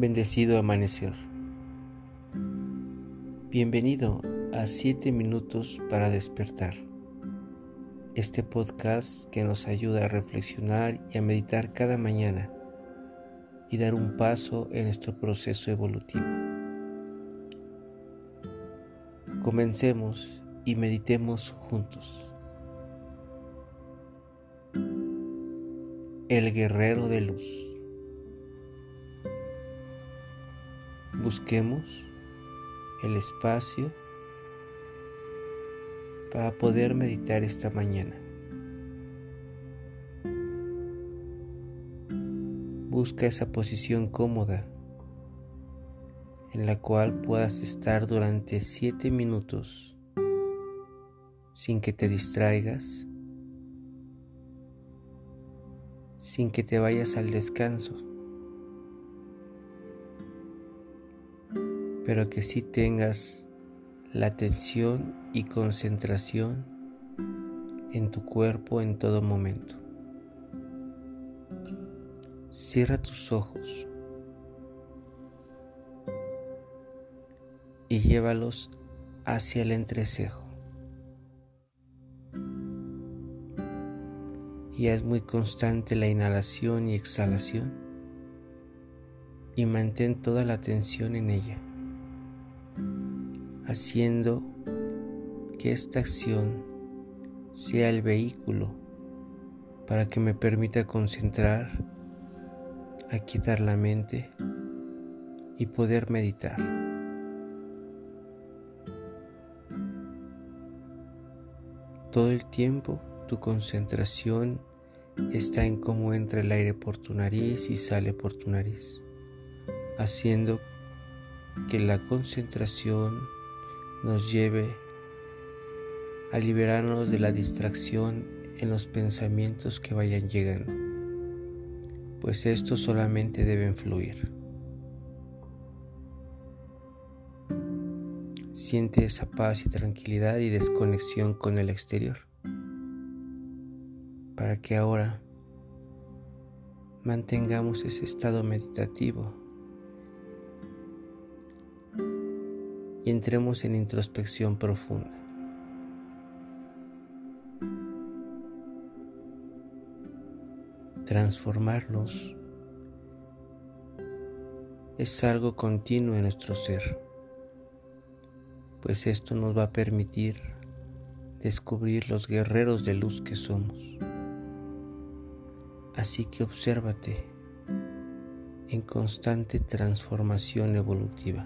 Bendecido amanecer. Bienvenido a 7 minutos para despertar. Este podcast que nos ayuda a reflexionar y a meditar cada mañana y dar un paso en nuestro proceso evolutivo. Comencemos y meditemos juntos. El guerrero de luz. Busquemos el espacio para poder meditar esta mañana. Busca esa posición cómoda en la cual puedas estar durante siete minutos sin que te distraigas, sin que te vayas al descanso. Pero que sí tengas la atención y concentración en tu cuerpo en todo momento. Cierra tus ojos y llévalos hacia el entrecejo. Y es muy constante la inhalación y exhalación y mantén toda la atención en ella haciendo que esta acción sea el vehículo para que me permita concentrar, quitar la mente y poder meditar. Todo el tiempo tu concentración está en cómo entra el aire por tu nariz y sale por tu nariz, haciendo que la concentración nos lleve a liberarnos de la distracción en los pensamientos que vayan llegando, pues estos solamente deben fluir. Siente esa paz y tranquilidad y desconexión con el exterior, para que ahora mantengamos ese estado meditativo entremos en introspección profunda. Transformarnos es algo continuo en nuestro ser, pues esto nos va a permitir descubrir los guerreros de luz que somos. Así que obsérvate en constante transformación evolutiva.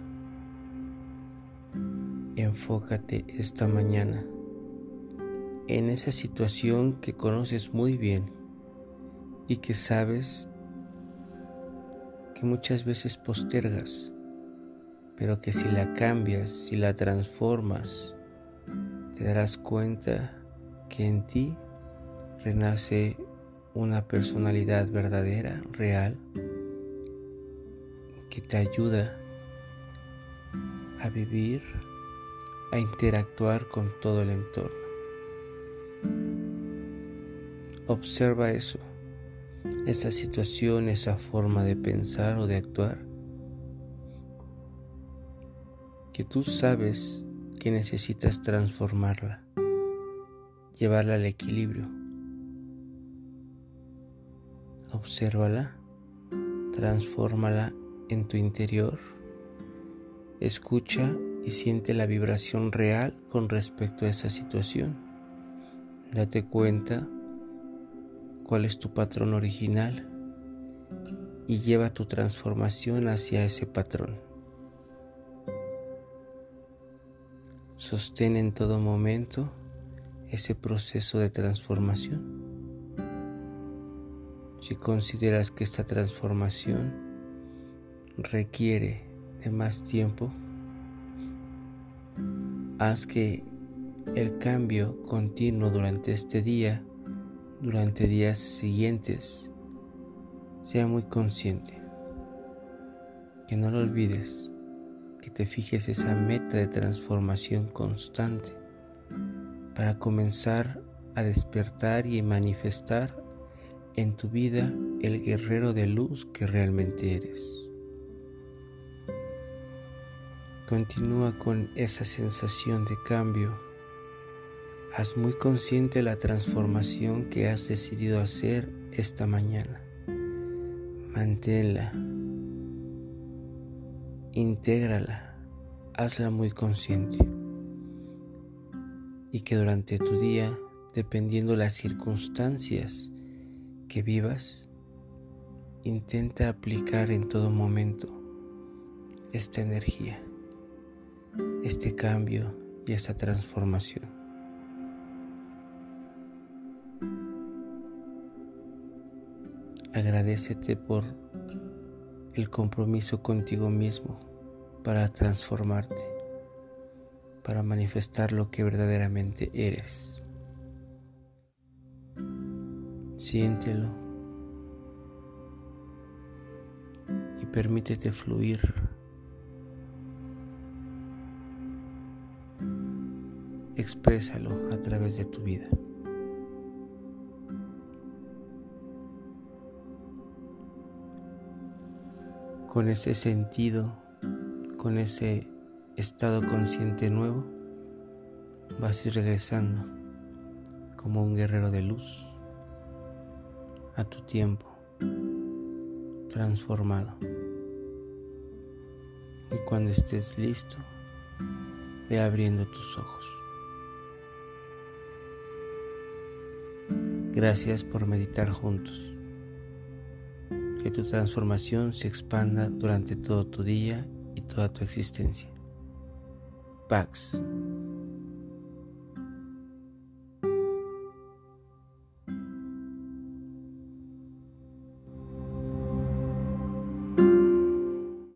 Enfócate esta mañana en esa situación que conoces muy bien y que sabes que muchas veces postergas, pero que si la cambias, si la transformas, te darás cuenta que en ti renace una personalidad verdadera, real, que te ayuda a vivir a interactuar con todo el entorno. Observa eso, esa situación, esa forma de pensar o de actuar, que tú sabes que necesitas transformarla, llevarla al equilibrio. Obsérvala, transfórmala en tu interior, escucha y siente la vibración real con respecto a esa situación. Date cuenta cuál es tu patrón original y lleva tu transformación hacia ese patrón. Sostén en todo momento ese proceso de transformación. Si consideras que esta transformación requiere más tiempo, Haz que el cambio continuo durante este día, durante días siguientes, sea muy consciente. Que no lo olvides, que te fijes esa meta de transformación constante para comenzar a despertar y manifestar en tu vida el guerrero de luz que realmente eres. Continúa con esa sensación de cambio. Haz muy consciente la transformación que has decidido hacer esta mañana. Manténla. Intégrala. Hazla muy consciente. Y que durante tu día, dependiendo las circunstancias que vivas, intenta aplicar en todo momento esta energía este cambio y esta transformación. Agradecete por el compromiso contigo mismo para transformarte, para manifestar lo que verdaderamente eres. Siéntelo y permítete fluir exprésalo a través de tu vida. Con ese sentido, con ese estado consciente nuevo, vas a ir regresando como un guerrero de luz a tu tiempo transformado. Y cuando estés listo, ve abriendo tus ojos. Gracias por meditar juntos. Que tu transformación se expanda durante todo tu día y toda tu existencia. Pax.